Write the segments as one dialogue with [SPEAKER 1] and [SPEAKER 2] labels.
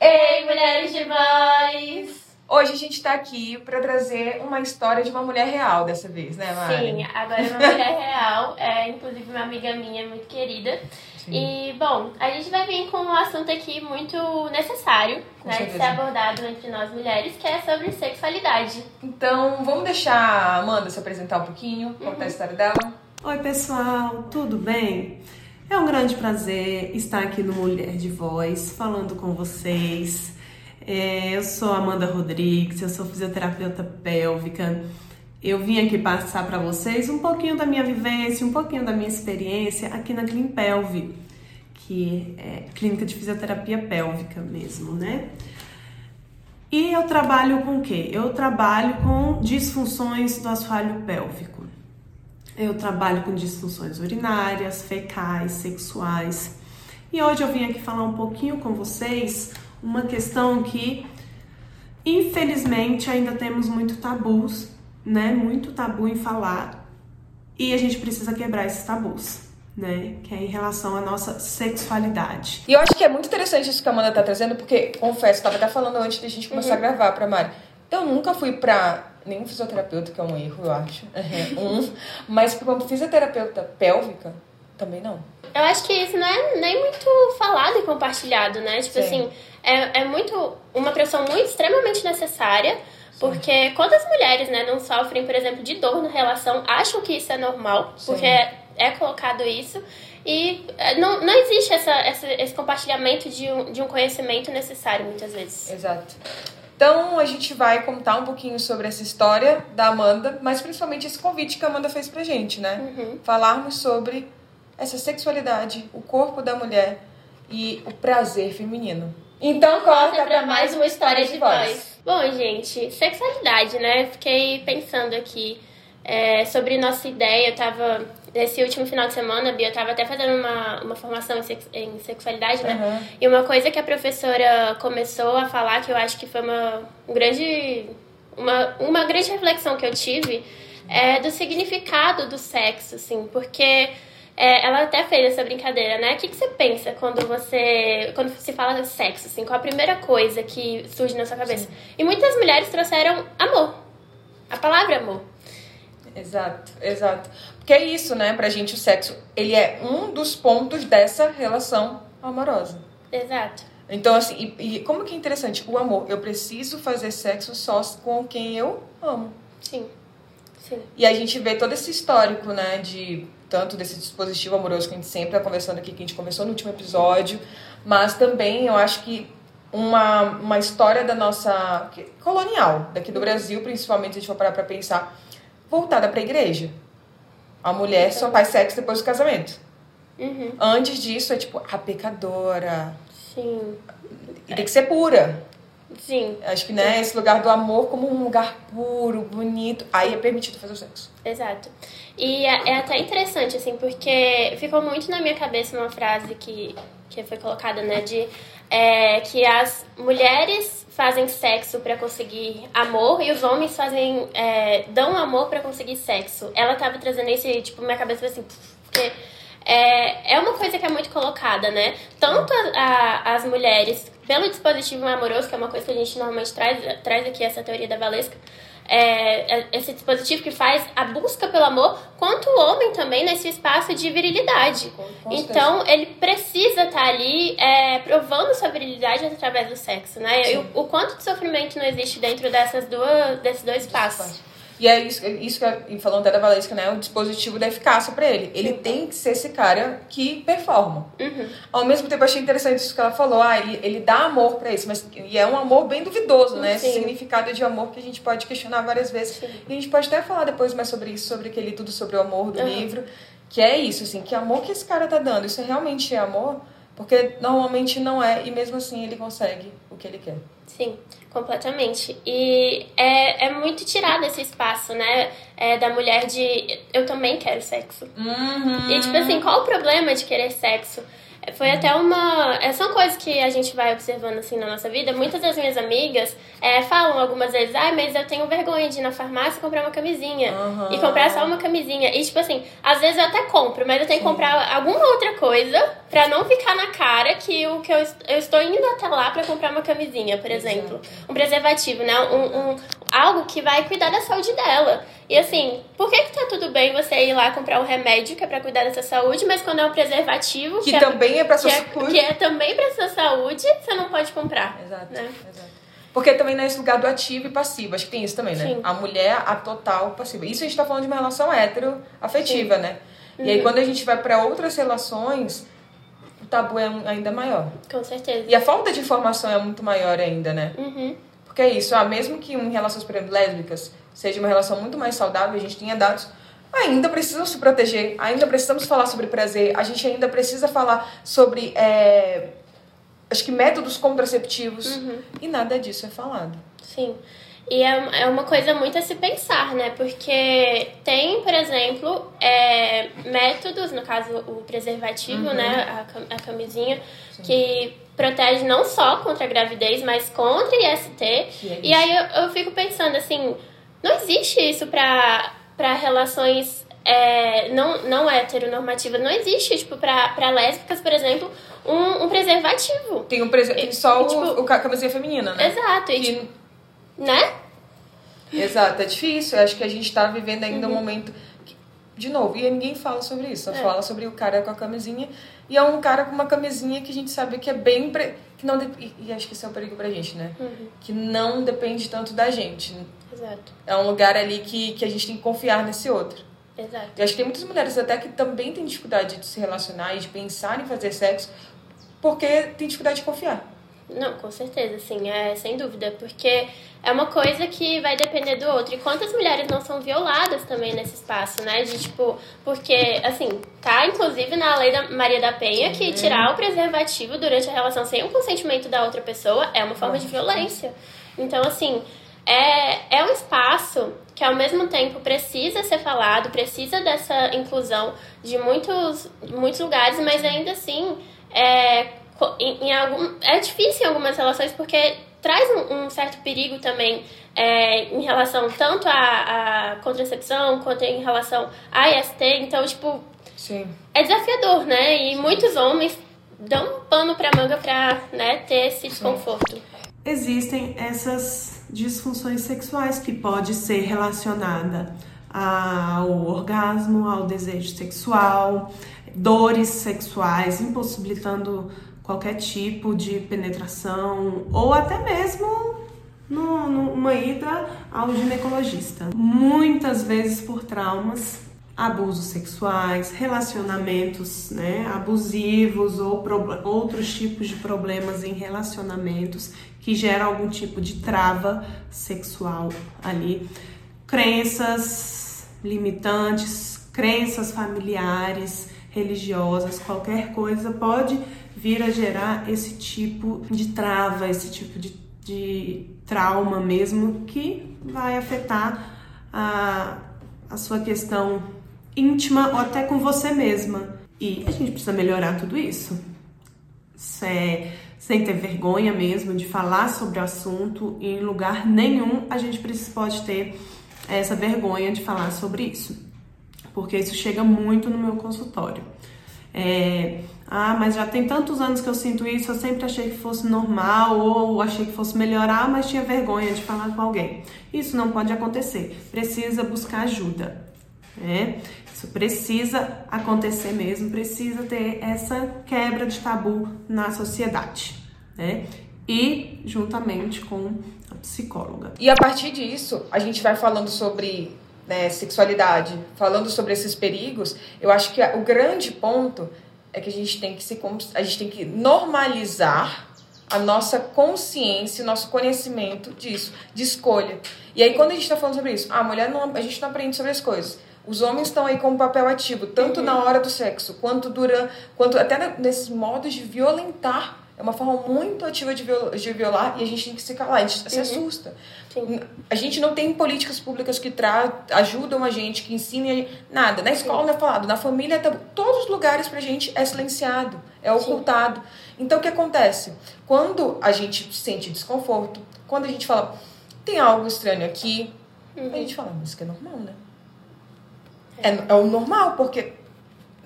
[SPEAKER 1] Ei, mulheres de voz!
[SPEAKER 2] Hoje a gente tá aqui pra trazer uma história de uma mulher real dessa vez, né, Mari?
[SPEAKER 1] Sim, agora é uma mulher real, é inclusive uma amiga minha muito querida. E, bom, a gente vai vir com um assunto aqui muito necessário
[SPEAKER 2] Com
[SPEAKER 1] né, de
[SPEAKER 2] certeza.
[SPEAKER 1] ser abordado entre nós mulheres, que é sobre sexualidade.
[SPEAKER 2] Então, vamos deixar a Amanda se apresentar um pouquinho, contar a história dela.
[SPEAKER 3] Oi, pessoal, tudo bem? É um grande prazer estar aqui no Mulher de Voz falando com vocês. É, eu sou Amanda Rodrigues, eu sou fisioterapeuta pélvica. Eu vim aqui passar para vocês um pouquinho da minha vivência, um pouquinho da minha experiência aqui na Climpelve, que é clínica de fisioterapia pélvica mesmo, né? E eu trabalho com o quê? Eu trabalho com disfunções do assoalho pélvico. Eu trabalho com disfunções urinárias, fecais, sexuais. E hoje eu vim aqui falar um pouquinho com vocês uma questão que, infelizmente, ainda temos muito tabus, né? Muito tabu em falar. E a gente precisa quebrar esses tabus, né? Que é em relação à nossa sexualidade.
[SPEAKER 2] E eu acho que é muito interessante isso que a Amanda tá trazendo, porque, confesso, tava até falando antes da gente começar a gravar pra Mari. Eu nunca fui pra nenhum fisioterapeuta, que é um erro, eu acho. um. Mas pra uma fisioterapeuta pélvica, também não.
[SPEAKER 1] Eu acho que isso não é nem muito falado e compartilhado, né? Tipo
[SPEAKER 2] Sim.
[SPEAKER 1] assim, é, é muito uma profissão muito extremamente necessária. Porque quantas mulheres, né, não sofrem, por exemplo, de dor na relação, acham que isso é normal,
[SPEAKER 2] Sim.
[SPEAKER 1] porque é, é colocado isso, e é, não, não existe essa, essa- esse compartilhamento de um, de um conhecimento necessário, muitas vezes.
[SPEAKER 2] Exato. Então a gente vai contar um pouquinho sobre essa história da Amanda, mas principalmente esse convite que a Amanda fez pra gente, né?
[SPEAKER 1] Uhum.
[SPEAKER 2] Falarmos sobre essa sexualidade, o corpo da mulher e o prazer feminino. Então corta pra mais uma história de voz.
[SPEAKER 1] Bom, gente, sexualidade, né? Fiquei pensando aqui é, sobre nossa ideia. Eu tava, nesse último final de semana, Bia, eu tava até fazendo uma, uma formação em, sex- em sexualidade, né?
[SPEAKER 2] Uhum.
[SPEAKER 1] E uma coisa que a professora começou a falar, que eu acho que foi uma um grande, uma, uma grande reflexão que eu tive, é do significado do sexo, assim, porque é, ela até fez essa brincadeira, né? O que, que você pensa quando você. Quando se fala de sexo, assim? Qual a primeira coisa que surge na sua cabeça? E muitas mulheres trouxeram amor. A palavra amor.
[SPEAKER 2] Exato, exato. Porque é isso, né? Pra gente o sexo, ele é um dos pontos dessa relação amorosa.
[SPEAKER 1] Exato.
[SPEAKER 2] Então, assim, e, e como que é interessante? O amor, eu preciso fazer sexo só com quem eu amo.
[SPEAKER 1] Sim. Sim.
[SPEAKER 2] E a gente vê todo esse histórico, né, de tanto desse dispositivo amoroso que a gente sempre está conversando aqui, que a gente conversou no último episódio, mas também eu acho que uma, uma história da nossa colonial, daqui do Brasil, principalmente, se a gente for parar pra pensar, voltada pra igreja. A mulher só faz sexo depois do casamento.
[SPEAKER 1] Uhum.
[SPEAKER 2] Antes disso é tipo a pecadora.
[SPEAKER 1] Sim.
[SPEAKER 2] E tem que ser pura.
[SPEAKER 1] Sim.
[SPEAKER 2] Acho que, né, esse lugar do amor como um lugar puro, bonito. Aí é permitido fazer o sexo.
[SPEAKER 1] Exato. E é, é até interessante, assim, porque ficou muito na minha cabeça uma frase que, que foi colocada, né? De é, que as mulheres fazem sexo pra conseguir amor e os homens fazem. é, dão amor pra conseguir sexo. Ela tava trazendo esse, tipo, minha cabeça foi assim, porque. É, é uma coisa que é muito colocada, né? Tanto a- a- as mulheres, pelo dispositivo amoroso, que é uma coisa que a gente normalmente traz, traz aqui, essa teoria da Valesca, é, é esse dispositivo que faz a busca pelo amor, quanto o homem também nesse espaço de virilidade. Então, ele precisa estar ali é, provando sua virilidade através do sexo, né? E o, o quanto de sofrimento não existe dentro dessas duas, desses dois espaços.
[SPEAKER 2] E é isso, isso que, eu- falando até da Valesca, né? O dispositivo da eficácia pra ele. Ele tem que ser esse cara que performa.
[SPEAKER 1] Uhum.
[SPEAKER 2] Ao mesmo tempo, eu achei interessante isso que ela falou. Ah, ele, ele dá amor pra isso, mas e é um amor bem duvidoso, né? Esse
[SPEAKER 1] Sim.
[SPEAKER 2] significado de amor que a gente pode questionar várias vezes. E a gente pode até falar depois mais sobre isso, sobre aquele tudo sobre o amor do
[SPEAKER 1] Uhum.
[SPEAKER 2] livro. Que é isso, assim, que amor que esse cara tá dando? Isso realmente é amor? Porque normalmente não é, e mesmo assim ele consegue o que ele quer.
[SPEAKER 1] Sim, completamente. E é, é muito tirado esse espaço, né? É, da mulher de eu também quero sexo.
[SPEAKER 2] Uhum.
[SPEAKER 1] E tipo assim, qual o problema de querer sexo? Foi até uma. é, São coisas que a gente vai observando assim na nossa vida. Muitas das minhas amigas é, falam algumas vezes, ai, mas eu tenho vergonha de ir na farmácia e comprar uma camisinha.
[SPEAKER 2] Aham.
[SPEAKER 1] E comprar só uma camisinha. E tipo assim, às vezes eu até compro, mas eu tenho que comprar alguma outra coisa pra não ficar na cara que o que eu, eu estou indo até lá pra comprar uma camisinha, por exemplo. Um preservativo, né? Um, um- algo que vai cuidar da saúde dela. E assim, por que que tá tudo bem você ir lá comprar um remédio que é pra cuidar da sua saúde, mas quando é um preservativo,
[SPEAKER 2] Que
[SPEAKER 1] é,
[SPEAKER 2] também é pra
[SPEAKER 1] que
[SPEAKER 2] sua
[SPEAKER 1] é,
[SPEAKER 2] saúde.
[SPEAKER 1] que é também pra sua saúde, você não pode comprar.
[SPEAKER 2] Exato,
[SPEAKER 1] Né?
[SPEAKER 2] exato. Porque também não é esse lugar do ativo e passivo. Acho que tem isso também, né?
[SPEAKER 1] Sim.
[SPEAKER 2] A mulher, a total passiva. Isso a gente tá falando de uma relação hétero afetiva, né? E
[SPEAKER 1] Uhum.
[SPEAKER 2] aí quando a gente vai pra outras relações, o tabu é ainda maior.
[SPEAKER 1] Com certeza.
[SPEAKER 2] E a falta de informação é muito maior ainda, né?
[SPEAKER 1] Uhum.
[SPEAKER 2] Porque é isso, ah, mesmo que em relações, lésbicas, seja uma relação muito mais saudável, a gente tenha dados, ainda precisam se proteger, ainda precisamos falar sobre prazer, a gente ainda precisa falar sobre, é, acho que métodos contraceptivos, e nada disso é falado.
[SPEAKER 1] Sim. E é, é uma coisa muito a se pensar, né? Porque tem, por exemplo, é, métodos, no caso o preservativo,
[SPEAKER 2] Uhum.
[SPEAKER 1] né? A, a camisinha, que protege não só contra a gravidez, mas contra IST.
[SPEAKER 2] É
[SPEAKER 1] E aí eu, eu fico pensando assim, não existe isso pra, pra relações é, não, não heteronormativas. Não existe, tipo, pra, pra lésbicas, por exemplo, um, um preservativo.
[SPEAKER 2] Tem, um prese- tem só
[SPEAKER 1] E, tipo,
[SPEAKER 2] o, o ca- camisinha feminina, né?
[SPEAKER 1] Exato. E,
[SPEAKER 2] Que-
[SPEAKER 1] tipo, né?
[SPEAKER 2] Exato, é difícil. Eu acho que a gente tá vivendo ainda um momento. que- de novo, e ninguém fala sobre isso. Só
[SPEAKER 1] Uhum. É.
[SPEAKER 2] fala sobre o cara com a camisinha. E é um cara com uma camisinha que a gente sabe que é bem. Pre... que não dep- e, acho que isso é um perigo pra gente, né?
[SPEAKER 1] Uhum.
[SPEAKER 2] Que não depende tanto da gente.
[SPEAKER 1] Exato.
[SPEAKER 2] É um lugar ali que, que a gente tem que confiar nesse outro.
[SPEAKER 1] Exato.
[SPEAKER 2] Eu acho que tem muitas mulheres até que também têm dificuldade de se relacionar e de pensar em fazer sexo porque tem dificuldade de confiar.
[SPEAKER 1] Não, com certeza, sim, é sem dúvida, porque é uma coisa que vai depender do outro. E quantas mulheres não são violadas também nesse espaço, né? De tipo, porque, assim, tá inclusive na lei da Maria da Penha que tirar o preservativo durante a relação sem o consentimento da outra pessoa é uma forma de violência. Então, assim, é, é um espaço que ao mesmo tempo precisa ser falado, precisa dessa inclusão de muitos, muitos lugares, mas ainda assim é, em, em algum, é difícil em algumas relações porque traz um, um certo perigo também é, em relação tanto à, à contracepção quanto em relação à IST. Então, tipo,
[SPEAKER 2] Sim.
[SPEAKER 1] é desafiador, né? E muitos homens dão um pano pra manga pra né, ter esse desconforto.
[SPEAKER 3] Existem essas disfunções sexuais que pode ser relacionada ao orgasmo, ao desejo sexual, dores sexuais, impossibilitando qualquer tipo de penetração ou até mesmo no- numa ida ao ginecologista. Muitas vezes por traumas, abusos sexuais, relacionamentos né, abusivos ou outros tipos de problemas em relacionamentos que geram algum tipo de trava sexual ali. Crenças limitantes, crenças familiares, religiosas, qualquer coisa pode vir a gerar esse tipo de trava, esse tipo de, de trauma mesmo que vai afetar a, a sua questão íntima ou até com você mesma. E a gente precisa melhorar tudo isso. Sem, sem ter vergonha mesmo de falar sobre o assunto, em lugar nenhum a gente pode ter essa vergonha de falar sobre isso, porque isso chega muito no meu consultório. É, ah, mas já tem tantos anos que eu sinto isso, eu sempre achei que fosse normal ou achei que fosse melhorar, mas tinha vergonha de falar com alguém. Isso não pode acontecer, precisa buscar ajuda. Né? Isso precisa acontecer mesmo, precisa ter essa quebra de tabu na sociedade. Né? E juntamente com a psicóloga.
[SPEAKER 2] E a partir disso, a gente vai falando sobre né, sexualidade, falando sobre esses perigos. Eu acho que o grande ponto é que a gente tem que se a gente tem que normalizar a nossa consciência, o nosso conhecimento disso, de escolha. E aí quando a gente está falando sobre isso, a mulher não, a gente não aprende sobre as coisas. Os homens estão aí com um papel ativo, tanto na hora do sexo, quanto durante, quanto até nesses modos de violentar É uma forma muito ativa de violar, de violar e a gente tem que se calar, a gente se assusta.
[SPEAKER 1] Sim.
[SPEAKER 2] A gente não tem políticas públicas que tra ajudam a gente, que ensinem a gente, nada. Na escola não é falado, na família, é tabu. todos os lugares pra gente é silenciado, é ocultado. Então o que acontece? Quando a gente sente desconforto, quando a gente fala, tem algo estranho aqui, a gente fala, mas isso que é normal, né? É, é o normal, porque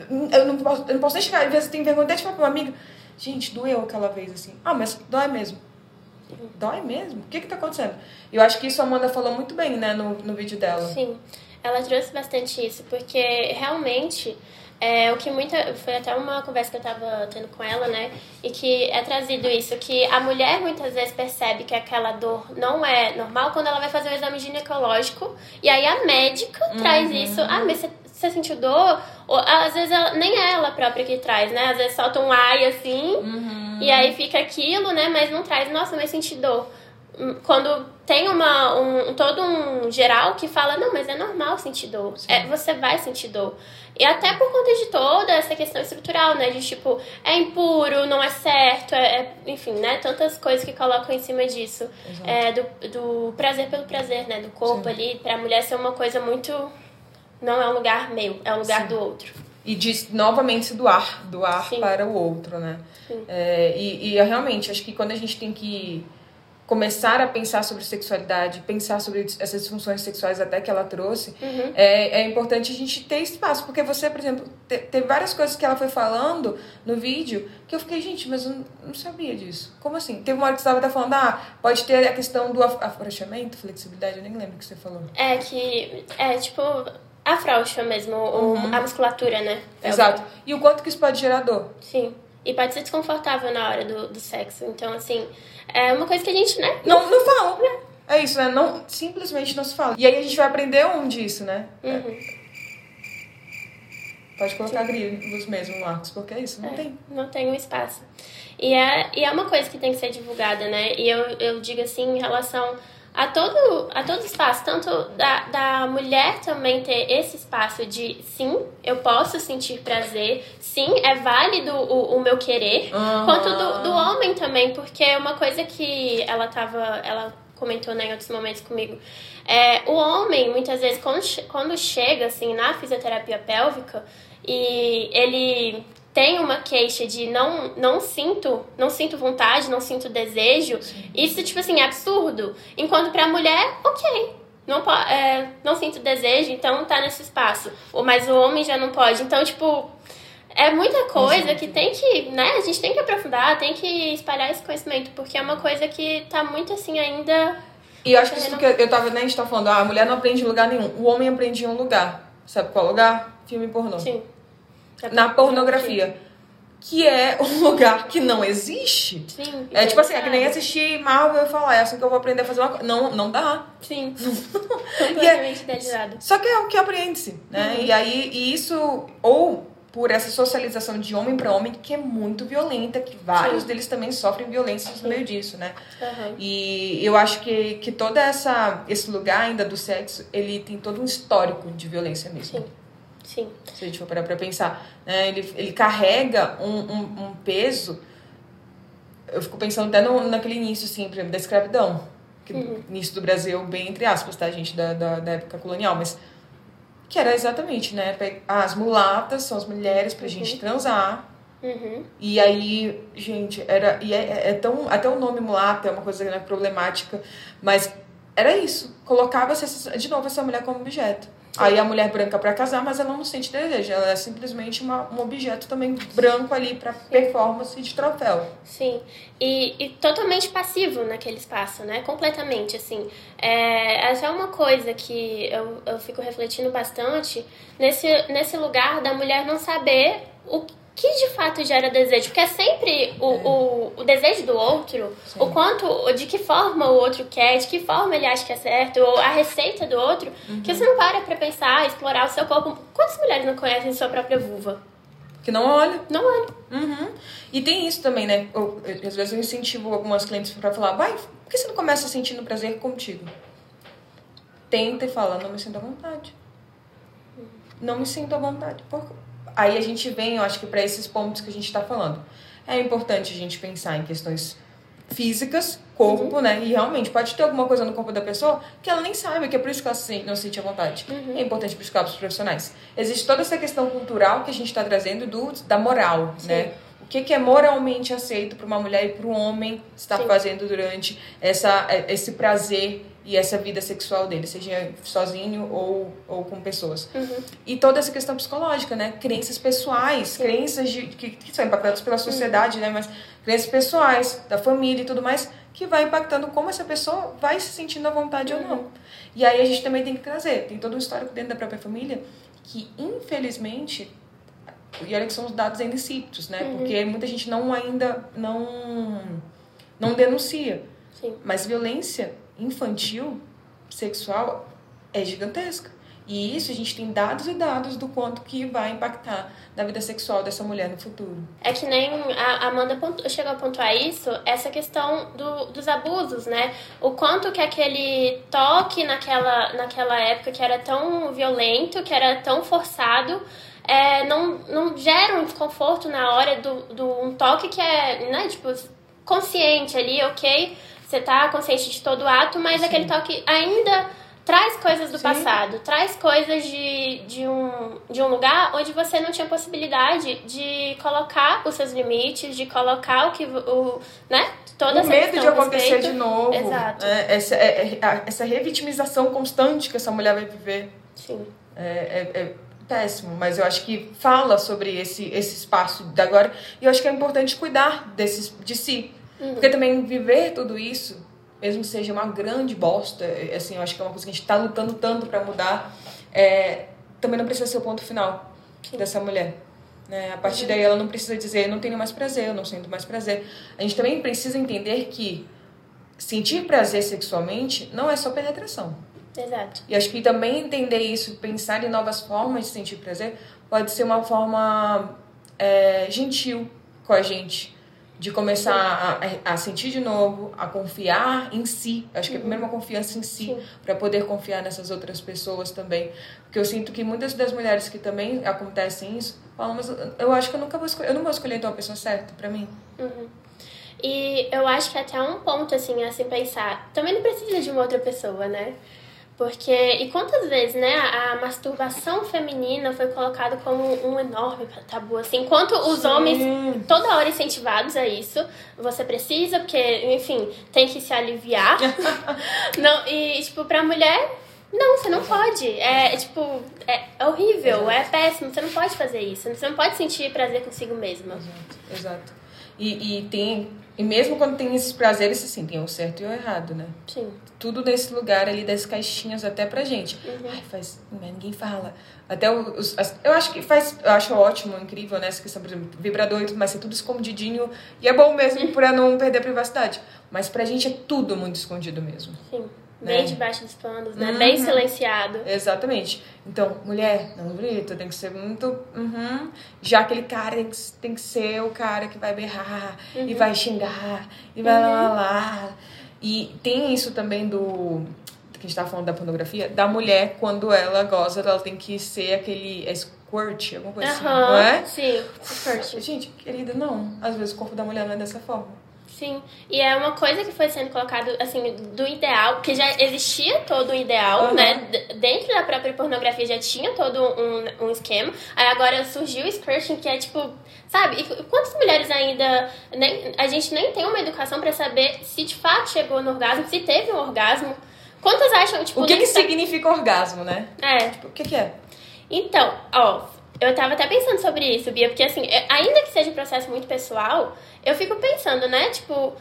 [SPEAKER 2] eu não posso, eu não posso nem chegar, às vezes tem vergonha até de falar pra uma amiga, gente, doeu aquela vez assim. Ah, mas dói mesmo. Dói mesmo? O que que tá acontecendo? Eu acho que isso a Amanda falou muito bem, né, no, no vídeo dela.
[SPEAKER 1] Sim, ela trouxe bastante isso, porque realmente é o que muita. Foi até uma conversa que eu tava tendo com ela, né? E que é trazido isso, que a mulher muitas vezes percebe que aquela dor não é normal quando ela vai fazer o exame ginecológico. E aí a médica traz isso. Ah, mas você, você sentiu dor? Ou às vezes ela, nem é ela própria que traz, né? Às vezes solta um ai assim, e aí fica aquilo, né? Mas não traz, nossa, mas senti dor. Hum, Quando tem uma, um, todo um geral que fala, não, mas é normal sentir dor. É, você vai sentir dor. E até por conta de toda essa questão estrutural, né? De tipo, é impuro, não é certo, é, é- enfim, né? Tantas coisas que colocam em cima disso. É, do, do prazer pelo prazer, né? Do corpo ali, pra mulher ser uma coisa muito. Não é um lugar meu, é um lugar do outro.
[SPEAKER 2] E de novamente doar, doar
[SPEAKER 1] Sim.
[SPEAKER 2] para o outro, né?
[SPEAKER 1] Sim.
[SPEAKER 2] É, e, e eu realmente acho que quando a gente tem que começar a pensar sobre sexualidade, pensar sobre essas disfunções sexuais até que ela trouxe,
[SPEAKER 1] Uhum.
[SPEAKER 2] é, é importante a gente ter espaço. Porque você, por exemplo, te, teve várias coisas que ela foi falando no vídeo que eu fiquei, gente, mas eu não, não sabia disso. Como assim? Teve uma hora que você estava falando, ah, pode ter a questão do af- afrouxamento, flexibilidade, eu nem lembro o que você falou.
[SPEAKER 1] É que. É tipo. Afrouxa mesmo o- a musculatura, né?
[SPEAKER 2] Uhum. Exato. E o quanto que isso pode gerar dor.
[SPEAKER 1] Sim. E pode ser desconfortável na hora do, do sexo. Então, assim, é uma coisa que a gente, né?
[SPEAKER 2] Não, não fala. É isso, né? Não, simplesmente não se fala. E aí a gente vai aprender onde isso, né?
[SPEAKER 1] Uhum.
[SPEAKER 2] Pode colocar grilos mesmo, Marcos, porque é isso, não tem.
[SPEAKER 1] Não tem um espaço. E é, e é uma coisa que tem que ser divulgada, né? E eu, eu digo assim, em relação a todo, a todo espaço, tanto da, da mulher também ter esse espaço de sim, eu posso sentir prazer, sim, é válido o, o meu querer,
[SPEAKER 2] Aham.
[SPEAKER 1] quanto do, do homem também, porque é uma coisa que ela tava. Ela comentou né, em outros momentos comigo. É, o homem, muitas vezes, quando, quando chega assim na fisioterapia pélvica e ele tem uma queixa de não, não sinto, não sinto vontade, não sinto desejo, isso, tipo assim, é absurdo. Enquanto pra mulher, ok. Não, é, não sinto desejo, então tá nesse espaço. Ou- Mas o homem já não pode. Então, tipo, é muita coisa que tem que, né? A gente tem que aprofundar, tem que espalhar esse conhecimento, porque é uma coisa que tá muito assim ainda.
[SPEAKER 2] E eu acho que isso que eu tava, né, a gente tá falando, ah, a mulher não aprende em lugar nenhum. O homem aprende em um lugar. Sabe qual lugar? Filme pornô.
[SPEAKER 1] Sim.
[SPEAKER 2] Na pornografia. Que é um lugar que não existe.
[SPEAKER 1] Sim.
[SPEAKER 2] É tipo assim, é que nem assistir Marvel e falar, é assim que eu vou aprender a fazer uma coisa. Não, não dá.
[SPEAKER 1] Sim.
[SPEAKER 2] É-
[SPEAKER 1] Completamente idealizado.
[SPEAKER 2] Só que é o que aprende-se, né? E aí, e isso, ou por essa socialização de homem para homem, que é muito violenta, que vários
[SPEAKER 1] Sim.
[SPEAKER 2] deles também sofrem violência no meio disso, né?
[SPEAKER 1] Aham.
[SPEAKER 2] E eu acho que, que todo essa, esse lugar ainda do sexo, ele tem todo um histórico de violência mesmo.
[SPEAKER 1] Sim. Sim.
[SPEAKER 2] Se a gente for parar pra pensar. Né? Ele, ele carrega um, um, um peso. Eu fico pensando até no, naquele início, assim, por exemplo, da escravidão. Que, Início do Brasil, bem entre aspas, tá, gente? Da, da, da época colonial, mas. Que era exatamente, né? As mulatas são as mulheres pra gente transar.
[SPEAKER 1] Uhum.
[SPEAKER 2] E aí, gente, era. E é, é tão. Até o nome mulata é uma coisa né, problemática, mas era isso. Colocava-se, de novo, essa mulher como objeto. Aí a mulher branca pra casar, mas ela não sente desejo. Ela é simplesmente uma, um objeto também branco ali pra performance de troféu.
[SPEAKER 1] Sim, e, e totalmente passivo naquele espaço, né? Completamente, assim. É até uma coisa que eu, eu fico refletindo bastante nesse, nesse lugar da mulher não saber o que de fato gera desejo. Porque é sempre o, o, o desejo do outro, o quanto, de que forma o outro quer, de que forma ele acha que é certo, ou a receita do outro, que você não para pra pensar, explorar o seu corpo. Quantas mulheres não conhecem sua própria vulva?
[SPEAKER 2] Que não olha.
[SPEAKER 1] Não olha.
[SPEAKER 2] Uhum. E tem isso também, né? Eu, às vezes eu incentivo algumas clientes pra falar, vai, por que você não começa sentindo prazer contigo? Tenta e fala, não me sinto à vontade. Não me sinto à vontade. Por... aí a gente vem, eu acho que para esses pontos que a gente está falando. É importante a gente pensar em questões físicas, corpo, né? E realmente pode ter alguma coisa no corpo da pessoa que ela nem sabe, que é por isso que ela se não se sente à vontade. É importante buscar os profissionais. Existe toda essa questão cultural que a gente está trazendo do, da moral, né? O que, que é moralmente aceito para uma mulher e para um homem estar
[SPEAKER 1] Sim.
[SPEAKER 2] fazendo durante essa, esse prazer e essa vida sexual dele, seja sozinho ou, ou com pessoas. E toda essa questão psicológica, né? Crenças pessoais, crenças de, que, que são impactadas pela sociedade, né? Mas crenças pessoais, da família e tudo mais, que vai impactando como essa pessoa vai se sentindo à vontade ou não. E aí a gente também tem que trazer, tem todo um histórico dentro da própria família que, infelizmente, e olha que são os dados ainda insípidos, né? Porque muita gente não ainda não, não denuncia.
[SPEAKER 1] Sim.
[SPEAKER 2] Mas violência infantil, sexual, é gigantesca. E isso a gente tem dados e dados do quanto que vai impactar na vida sexual dessa mulher no futuro.
[SPEAKER 1] É que nem a Amanda chegou a pontuar isso, essa questão do, dos abusos, né? O quanto que aquele toque naquela, naquela época que era tão violento, que era tão forçado, é, não, não gera um desconforto na hora do, do um toque que é, né, tipo, consciente ali, ok? Você tá consciente de todo o ato, mas aquele toque ainda traz coisas do
[SPEAKER 2] Sim.
[SPEAKER 1] passado, traz coisas de, de, um, de um lugar onde você não tinha possibilidade de colocar os seus limites, de colocar o que o, né? Toda
[SPEAKER 2] o
[SPEAKER 1] essa
[SPEAKER 2] medo de acontecer
[SPEAKER 1] respeito.
[SPEAKER 2] de novo.
[SPEAKER 1] Exato.
[SPEAKER 2] né? Essa, é- é- essa revitimização constante que essa mulher vai viver.
[SPEAKER 1] Sim.
[SPEAKER 2] É, é- é péssimo, mas eu acho que fala sobre esse, esse espaço de agora. E eu acho que é importante cuidar desses, de si. Porque também viver tudo isso, mesmo que seja uma grande bosta, é, assim, eu acho que é uma coisa que a gente está lutando tanto para mudar, é, também não precisa ser o ponto final dessa mulher. Né? A partir daí ela não precisa dizer, eu não tenho mais prazer, eu não sinto mais prazer. A gente também precisa entender que sentir prazer sexualmente não é só penetração.
[SPEAKER 1] Exato.
[SPEAKER 2] E acho que também entender isso, pensar em novas formas de sentir prazer, pode ser uma forma é, gentil com a gente. De começar a, a sentir de novo, a confiar em si. Acho que é primeiro uma confiança em si, para poder confiar nessas outras pessoas também. Porque eu sinto que muitas das mulheres que também acontecem isso, falam, mas eu- acho que eu nunca vou escolher, eu não vou escolher então a pessoa certa para mim.
[SPEAKER 1] E eu acho que até um ponto, assim, a se pensar, também não precisa de uma outra pessoa, né? Porque, e quantas vezes, né, a a masturbação feminina foi colocada como um enorme tabu, assim, enquanto os
[SPEAKER 2] Sim.
[SPEAKER 1] homens toda hora incentivados a isso, você precisa, porque, enfim, tem que se aliviar. não, e, tipo, pra mulher, não, você não pode. É, é, tipo, é, é horrível, é péssimo, você não pode fazer isso. Você não pode sentir prazer consigo mesma.
[SPEAKER 2] Exato, exato. E, e tem. E mesmo quando tem esses prazeres, assim, tem o certo e o errado, né?
[SPEAKER 1] Sim.
[SPEAKER 2] Tudo nesse lugar ali das caixinhas até pra gente.
[SPEAKER 1] Uhum.
[SPEAKER 2] Ai, faz. Mas ninguém fala. Até os. as- eu acho que faz. Eu acho ótimo, incrível, né? Essa questão, por exemplo, vibrador e tudo mais, ser tudo escondidinho. E é bom mesmo pra não perder a privacidade. Mas pra gente é tudo muito escondido mesmo.
[SPEAKER 1] Sim.
[SPEAKER 2] Né?
[SPEAKER 1] Bem debaixo dos panos, né?
[SPEAKER 2] Uhum.
[SPEAKER 1] Bem silenciado.
[SPEAKER 2] Exatamente. Então, mulher, não grita, tem que ser muito. Uhum. Já aquele cara tem que, tem que ser o cara que vai berrar e vai xingar e vai lá, lá, lá. E tem isso também do. Que a gente tava falando da pornografia, da mulher, quando ela goza, ela tem que ser aquele. É squirt, alguma coisa assim, não é?
[SPEAKER 1] Sim. Squirt.
[SPEAKER 2] Gente, querida, não. Às vezes o corpo da mulher não é dessa forma.
[SPEAKER 1] Sim. E é uma coisa que foi sendo colocado, assim, do ideal, que já existia todo um ideal,
[SPEAKER 2] Aham.
[SPEAKER 1] né? D- Dentro da própria pornografia já tinha todo um, um esquema. Aí agora surgiu o skirting, que é tipo, sabe? E quantas mulheres ainda. Nem, a gente nem tem uma educação pra saber se de fato chegou no orgasmo, se teve um orgasmo. Quantas acham, tipo,
[SPEAKER 2] O que, que significa orgasmo, né?
[SPEAKER 1] É,
[SPEAKER 2] O que, que é?
[SPEAKER 1] Então, ó, eu tava até pensando sobre isso, Bia, porque assim, ainda que seja um processo muito pessoal, eu fico pensando, né, tipo,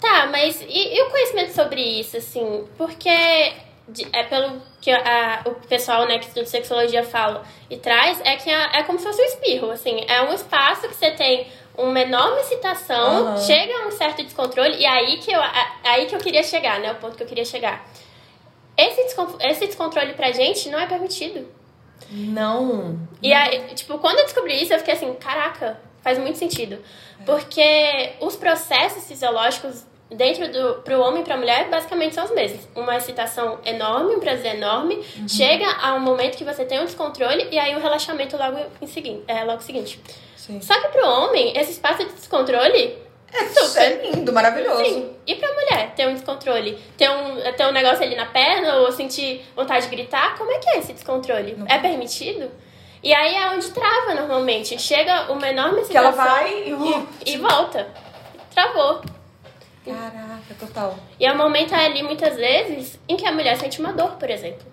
[SPEAKER 1] tá, mas e, e o conhecimento sobre isso, assim? Porque é pelo que a- o pessoal, né, que estuda sexologia fala e traz, é que é, é como se fosse um espirro, assim, é um espaço que você tem uma enorme excitação,
[SPEAKER 2] Aham.
[SPEAKER 1] chega a um certo descontrole, e aí que eu, a- aí que eu queria chegar, né, o ponto que eu queria chegar. Esse, descon- esse descontrole pra gente não é permitido.
[SPEAKER 2] Não.
[SPEAKER 1] E aí, tipo, quando eu descobri isso, eu fiquei assim, caraca, faz muito sentido. Porque os processos fisiológicos dentro do pro homem e pra mulher basicamente são os mesmos. Uma excitação enorme, um prazer enorme,
[SPEAKER 2] Uhum.
[SPEAKER 1] chega a um momento que você tem um descontrole e aí um relaxamento logo em seguinte, é logo seguinte.
[SPEAKER 2] Sim.
[SPEAKER 1] Só que pro homem, esse espaço de descontrole
[SPEAKER 2] É,
[SPEAKER 1] super.
[SPEAKER 2] é lindo, maravilhoso.
[SPEAKER 1] Sim. E pra mulher, ter um descontrole? Ter um, ter um negócio ali na perna ou sentir vontade de gritar? Como é que é esse descontrole? É permitido? E aí é onde trava normalmente. Chega uma enorme
[SPEAKER 2] Que ela vai e...
[SPEAKER 1] e, e volta. Travou.
[SPEAKER 2] Caraca, total.
[SPEAKER 1] E é um momento ali, muitas vezes, em que a mulher sente uma dor, por exemplo.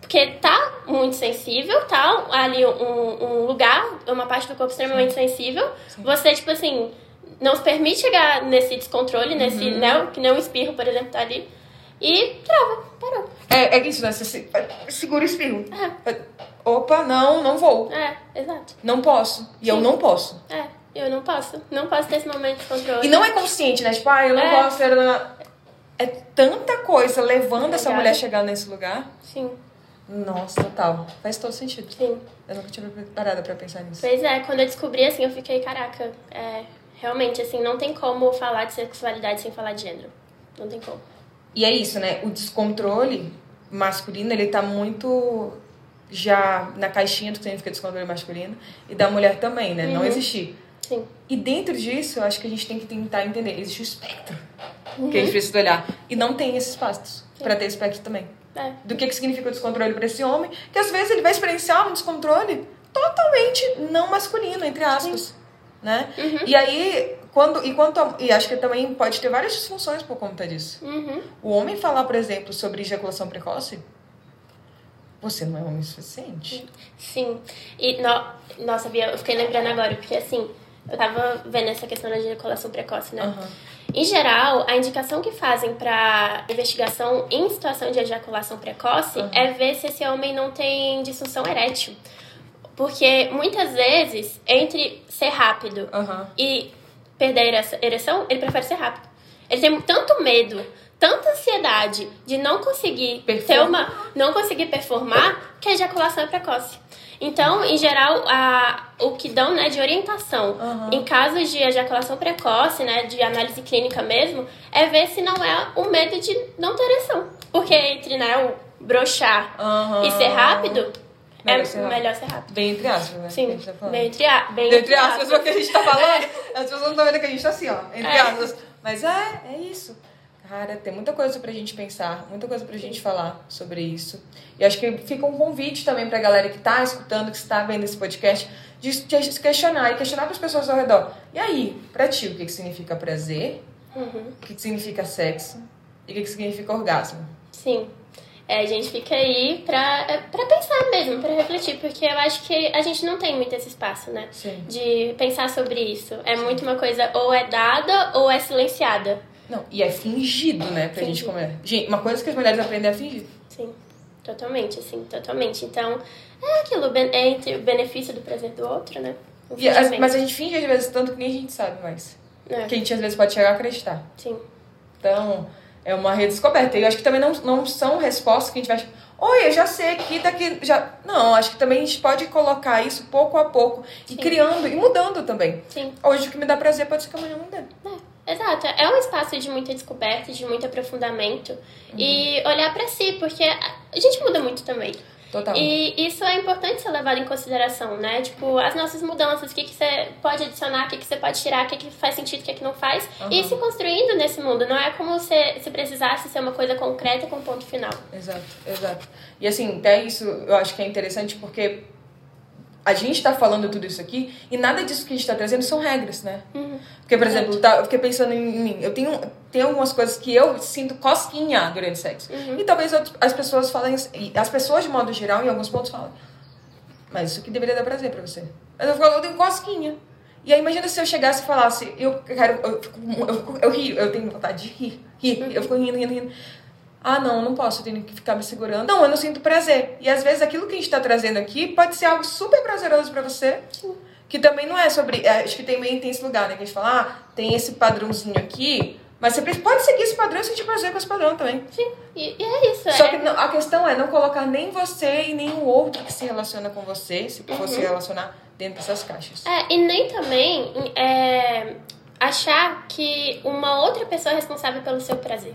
[SPEAKER 1] Porque tá muito sensível, tá ali um, um lugar, uma parte do corpo extremamente sensível. Você, tipo assim, não se permite chegar nesse descontrole, nesse,
[SPEAKER 2] Uhum.
[SPEAKER 1] né, que nem um espirro, por exemplo, tá ali. E trava, parou.
[SPEAKER 2] É, é isso, né? Você se- segura o espirro. É, Opa, não, não vou.
[SPEAKER 1] É, exato.
[SPEAKER 2] Não posso. E eu
[SPEAKER 1] Sim.
[SPEAKER 2] não posso.
[SPEAKER 1] É, eu não posso. Não posso ter esse momento de controle.
[SPEAKER 2] E não é consciente, né? Tipo, ah, eu não
[SPEAKER 1] É.
[SPEAKER 2] posso. era- É tanta coisa levando essa mulher a chegar nesse lugar.
[SPEAKER 1] Sim,
[SPEAKER 2] Nossa, total. Faz todo sentido.
[SPEAKER 1] sim.
[SPEAKER 2] Eu nunca tinha parado pra pensar nisso.
[SPEAKER 1] Pois é, quando eu descobri, assim, eu fiquei, caraca, é, realmente, assim, não tem como falar de sexualidade sem falar de gênero. Não tem como.
[SPEAKER 2] E é isso, né? O descontrole masculino, ele tá muito já na caixinha do que significa descontrole masculino. E da mulher também, né? Não existir.
[SPEAKER 1] Sim.
[SPEAKER 2] E dentro disso, eu acho que a gente tem que tentar entender. Existe o espectro
[SPEAKER 1] Uhum.
[SPEAKER 2] que a gente precisa olhar. E não tem esses espaços pra ter espectro também.
[SPEAKER 1] É.
[SPEAKER 2] Do que, que significa o descontrole pra esse homem, que às vezes ele vai experienciar um descontrole totalmente não masculino, entre aspas. Né?
[SPEAKER 1] Uhum.
[SPEAKER 2] E aí, quando. E, quanto a- e acho que também pode ter várias disfunções por conta disso.
[SPEAKER 1] Uhum.
[SPEAKER 2] O homem falar, por exemplo, sobre ejaculação precoce, você não é homem suficiente.
[SPEAKER 1] Sim. E, no, nossa, Bia, eu fiquei lembrando agora, porque assim, eu tava vendo essa questão da ejaculação precoce, né?
[SPEAKER 2] Aham.
[SPEAKER 1] Em geral, a indicação que fazem pra investigação em situação de ejaculação precoce é ver se esse homem não tem disfunção erétil. Porque muitas vezes, entre ser rápido
[SPEAKER 2] Aham.
[SPEAKER 1] e perder a ereção- ele prefere ser rápido. Ele tem tanto medo, tanta ansiedade de não conseguir
[SPEAKER 2] Performar.
[SPEAKER 1] uma, não conseguir performar, que a ejaculação é precoce. Então, em geral, a, o que dão né, de orientação
[SPEAKER 2] Aham.
[SPEAKER 1] em casos de ejaculação precoce, né, de análise clínica mesmo, é ver se não é o medo de não ter ereção. Porque entre né, o brochar
[SPEAKER 2] Aham.
[SPEAKER 1] e ser rápido,
[SPEAKER 2] Melhor
[SPEAKER 1] é
[SPEAKER 2] ser
[SPEAKER 1] melhor ser rápido.
[SPEAKER 2] Bem entre aspas, né?
[SPEAKER 1] Sim,
[SPEAKER 2] tá
[SPEAKER 1] bem entre, a, bem
[SPEAKER 2] Entre aspas, o que a gente tá falando. As pessoas não estão vendo que a gente tá assim, ó. Entre
[SPEAKER 1] É.
[SPEAKER 2] aspas. Mas é, é isso. Cara, tem muita coisa pra gente pensar, muita coisa pra gente falar sobre isso. E acho que fica um convite também pra galera que tá escutando, que está vendo esse podcast, de se questionar e questionar pras pessoas ao redor. E aí, pra ti, o que, que significa prazer?
[SPEAKER 1] Uhum.
[SPEAKER 2] O que, que significa sexo? E o que, que significa orgasmo?
[SPEAKER 1] Sim. É, a gente fica aí pra, é, pra pensar mesmo, pra refletir, porque eu acho que a gente não tem muito esse espaço, né?
[SPEAKER 2] Sim.
[SPEAKER 1] De pensar sobre isso. É muito uma coisa ou é dada ou é silenciada.
[SPEAKER 2] Não, e é fingido, né, pra gente
[SPEAKER 1] Fingido.
[SPEAKER 2] comer. Gente, uma coisa que as mulheres aprendem é fingir.
[SPEAKER 1] Sim. Totalmente, assim, totalmente. Então, é aquilo, é entre o benefício do prazer do outro, né?
[SPEAKER 2] E mas a gente finge às vezes tanto que nem a gente sabe mais.
[SPEAKER 1] É,
[SPEAKER 2] Que a gente às vezes pode chegar a acreditar.
[SPEAKER 1] sim.
[SPEAKER 2] Então, é uma redescoberta. E eu acho que também não, não são respostas que a gente vai. Oi, eu já sei aqui, daqui. Já... Não, acho que também a gente pode colocar isso pouco a pouco e criando e mudando também.
[SPEAKER 1] Sim.
[SPEAKER 2] Hoje o que me dá prazer pode ser que amanhã não dê.
[SPEAKER 1] É, exato. É um espaço de muita descoberta, de muito aprofundamento. E olhar pra si, porque a gente muda muito também.
[SPEAKER 2] Total.
[SPEAKER 1] E isso é importante ser levado em consideração, né? Tipo, as nossas mudanças, o que, que você pode adicionar, o que, que você pode tirar, o que, que faz sentido, o que, que não faz. E ir se construindo nesse mundo. Não é como se, se precisasse ser uma coisa concreta com ponto final.
[SPEAKER 2] Exato, exato. E assim, até isso eu acho que é interessante porque a gente tá falando tudo isso aqui e nada disso que a gente tá trazendo são regras, né? Porque, por exemplo, tá, eu fiquei pensando em mim. Eu tenho, tenho algumas coisas que eu sinto cosquinha durante o sexo. E talvez outras- as pessoas falem. e As pessoas, de modo geral, em alguns pontos falam. Mas isso aqui deveria dar prazer pra você. Mas eu falo, eu tenho cosquinha. E aí imagina se eu chegasse e falasse, eu quero. Eu, eu, fico- eu rio, eu tenho vontade de rir. rir. Eu fico rindo, rindo, rindo. Ah, não, eu não posso, eu tenho que ficar me segurando. Não, eu não sinto prazer. E às vezes aquilo que a gente tá trazendo aqui pode ser algo super prazeroso pra você. Que também não é sobre. é, acho que também tem esse lugar, né? Que a gente fala, ah, tem esse padrãozinho aqui. Mas você pode seguir esse padrão e sentir prazer com esse padrão também.
[SPEAKER 1] Sim. E, e é isso.
[SPEAKER 2] Só
[SPEAKER 1] é...
[SPEAKER 2] que não- a questão é não colocar nem você e nem o outro que se relaciona com você, se for se relacionar dentro dessas caixas.
[SPEAKER 1] É, e nem também é, achar que uma outra pessoa é responsável pelo seu prazer.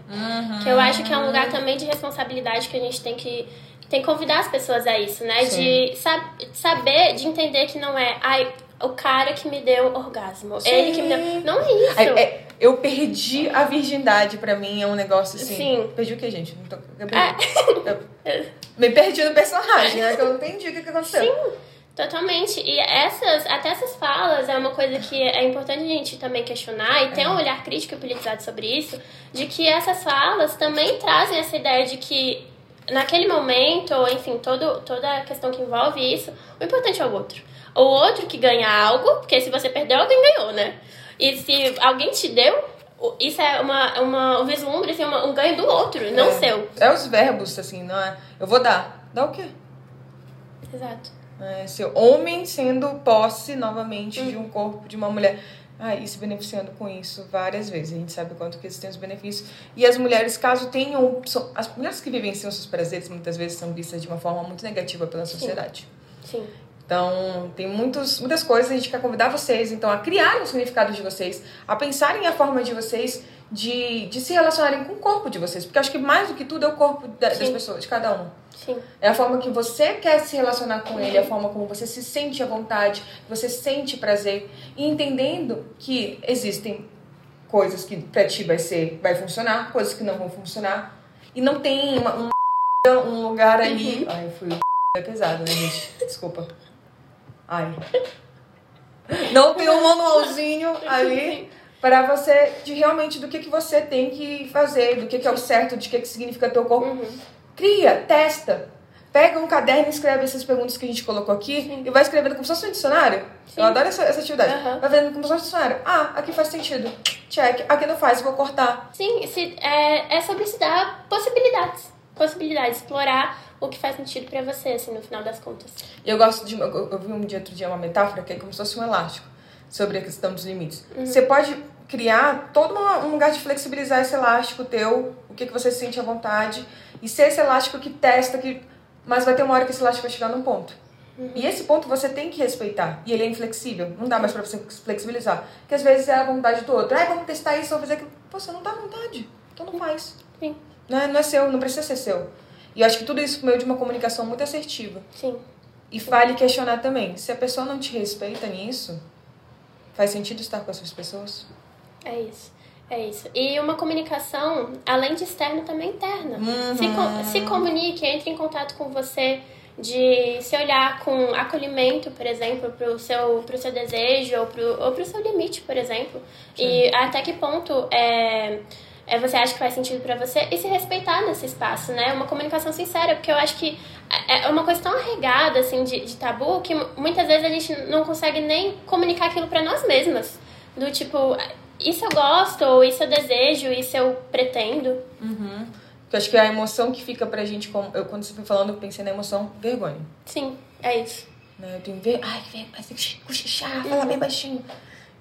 [SPEAKER 1] Que eu acho que é um lugar também de responsabilidade que a gente tem que tem que convidar as pessoas a isso, né?
[SPEAKER 2] Sim.
[SPEAKER 1] De sab saber, de entender que não é ai, o cara que me deu orgasmo,
[SPEAKER 2] Sim.
[SPEAKER 1] ele que me deu. Não é isso.
[SPEAKER 2] É, eu perdi a virgindade, pra mim, é um negócio assim.
[SPEAKER 1] Sim.
[SPEAKER 2] Perdi o que, gente? Não tô- eu
[SPEAKER 1] É.
[SPEAKER 2] eu me perdi no personagem, né? Que eu não entendi o que, que aconteceu.
[SPEAKER 1] Sim, totalmente. E essas, até essas falas é uma coisa que é importante a gente também questionar e ter um olhar crítico e politizado sobre isso, de que essas falas também trazem essa ideia de que naquele momento, ou enfim, todo, toda a questão que envolve isso, o importante é o outro. O outro que ganha algo, porque se você perdeu, alguém ganhou, né? E se alguém te deu, isso é uma, uma, um vislumbre, assim, uma- um ganho do outro, não
[SPEAKER 2] é.
[SPEAKER 1] seu.
[SPEAKER 2] É os verbos, assim, não é? Eu vou dar. Dá o quê?
[SPEAKER 1] Exato.
[SPEAKER 2] É, ser homem sendo posse novamente
[SPEAKER 1] Hum.
[SPEAKER 2] de um corpo de uma mulher. Ah, e se beneficiando com isso várias vezes. A gente sabe quanto que isso tem os benefícios. E as mulheres, caso tenham. são- As mulheres que vivenciam seus prazeres muitas vezes são vistas de uma forma muito negativa pela sociedade.
[SPEAKER 1] Sim.
[SPEAKER 2] Então, tem muitos, muitas coisas, a gente quer convidar vocês, então, a criarem o significado de vocês, a pensarem a forma de vocês de, de se relacionarem com o corpo de vocês. Porque eu acho que mais do que tudo é o corpo da- das pessoas, de cada um.
[SPEAKER 1] Sim.
[SPEAKER 2] É a forma que você quer se relacionar com ele, a forma como você se sente à vontade, você sente prazer. E entendendo que existem coisas que pra ti vai ser, vai funcionar, coisas que não vão funcionar. E não tem uma- um, um lugar ali. Ai, eu fui. É pesado, né, gente? Desculpa. Ai. Não tem um manualzinho ali para você, de realmente do que, que você tem que fazer, do que, que é o certo, de que, que significa teu corpo. Cria, testa. Pega um caderno e escreve essas perguntas que a gente colocou aqui e vai escrevendo como se fosse um dicionário. Eu adoro essa, essa atividade.
[SPEAKER 1] Aham.
[SPEAKER 2] Vai vendo como se fosse um dicionário. Ah, aqui faz sentido. Check. Aqui não faz, vou cortar.
[SPEAKER 1] Sim, se, é, é sobre se dar possibilidades. Possibilidades, explorar o que faz sentido pra você, assim, no final das contas.
[SPEAKER 2] Eu gosto de. Eu, vi um dia outro dia uma metáfora que é como se fosse um elástico sobre a questão dos limites. Você pode criar todo uma- um lugar de flexibilizar esse elástico teu, o que, que você sente à vontade, e ser esse elástico que testa, que. Mas vai ter uma hora que esse elástico vai chegar num ponto. E esse ponto você tem que respeitar. E ele é inflexível. Não dá mais pra você flexibilizar. Porque às vezes é a vontade do outro. Ai, vamos testar isso, vamos fazer aquilo. Pô, você não dá vontade. Então não faz.
[SPEAKER 1] Sim,
[SPEAKER 2] Não é, não é seu, não precisa ser seu. E eu acho que tudo isso por meio de uma comunicação muito assertiva.
[SPEAKER 1] sim.
[SPEAKER 2] E vale questionar também. Se a pessoa não te respeita nisso, faz sentido estar com essas pessoas?
[SPEAKER 1] É isso. É isso. E uma comunicação, além de externa, também interna. Se,
[SPEAKER 2] Uhum.
[SPEAKER 1] com- se comunique, entre em contato com você, de se olhar com acolhimento, por exemplo, pro seu, pro seu desejo ou ou pro seu limite, por exemplo. E até que ponto é, é, você acha que faz sentido pra você e se respeitar nesse espaço, né? Uma comunicação sincera, porque eu acho que é é uma coisa tão arregada, assim, de, de tabu, que muitas vezes a gente não consegue nem comunicar aquilo pra nós mesmas. Do tipo, isso eu gosto, ou isso eu desejo, isso eu pretendo.
[SPEAKER 2] Porque eu acho que a emoção que fica pra gente, como, eu, quando você foi falando, eu pensei na emoção vergonha.
[SPEAKER 1] Sim, é isso.
[SPEAKER 2] Né? Eu tenho ver, ai, que vergonha, mas tem que cochichar, falar bem baixinho.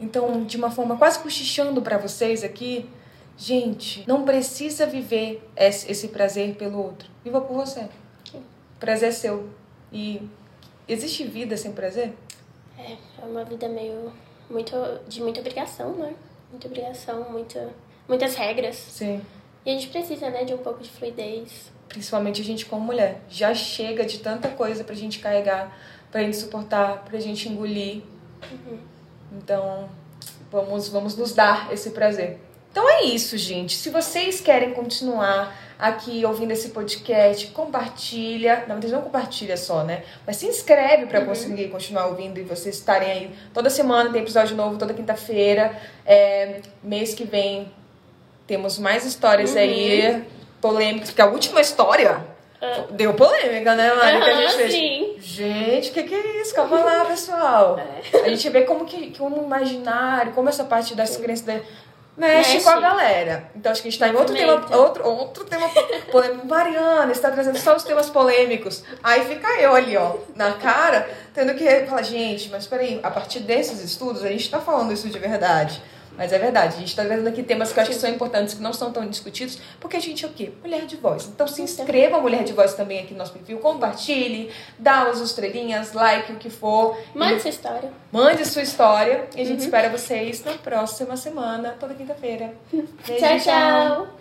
[SPEAKER 2] Então, de uma forma quase cochichando pra vocês aqui, gente, não precisa viver esse, prazer pelo outro. Viva por você. Prazer é seu. E existe vida sem prazer?
[SPEAKER 1] É, é uma vida meio. Muito, de muita obrigação, né? Muita obrigação, muita, muitas regras.
[SPEAKER 2] Sim.
[SPEAKER 1] E a gente precisa, né, de um pouco de fluidez.
[SPEAKER 2] Principalmente a gente como mulher. Já chega de tanta coisa pra gente carregar, pra gente suportar, pra gente engolir. Então, vamos, vamos nos dar esse prazer. Então é isso, gente. Se vocês querem continuar aqui ouvindo esse podcast, compartilha. Na verdade, não compartilha só, né? Mas se inscreve pra conseguir continuar ouvindo e vocês estarem aí. Toda semana tem episódio novo, toda quinta-feira. É, mês que vem temos mais histórias aí, polêmicas, porque a última história deu polêmica, né, Mari? que a gente fez.
[SPEAKER 1] sim.
[SPEAKER 2] Gente, o que, que é isso? Calma lá, pessoal. A gente vê como que como imaginário, como essa parte das crenças da- mexe,
[SPEAKER 1] Mexe.
[SPEAKER 2] com a galera. Então acho que a gente tá em outro tema, outro, outro tema polêmico. Mariana, está trazendo só os temas polêmicos. Aí fica eu ali, ó, na cara, tendo que falar, gente, mas peraí, a partir desses estudos a gente tá falando isso de verdade. Mas é verdade, a gente está trazendo aqui temas que eu acho que são importantes, que não são tão discutidos, porque a gente é o quê? Mulher de voz. Então se inscreva, Mulher de Voz, também aqui no nosso perfil, compartilhe, dá as estrelinhas, like, o que for.
[SPEAKER 1] Mande sua história.
[SPEAKER 2] Mande sua história e a gente espera vocês na próxima semana, toda quinta-feira. Beijo,
[SPEAKER 1] Tchau, tchau.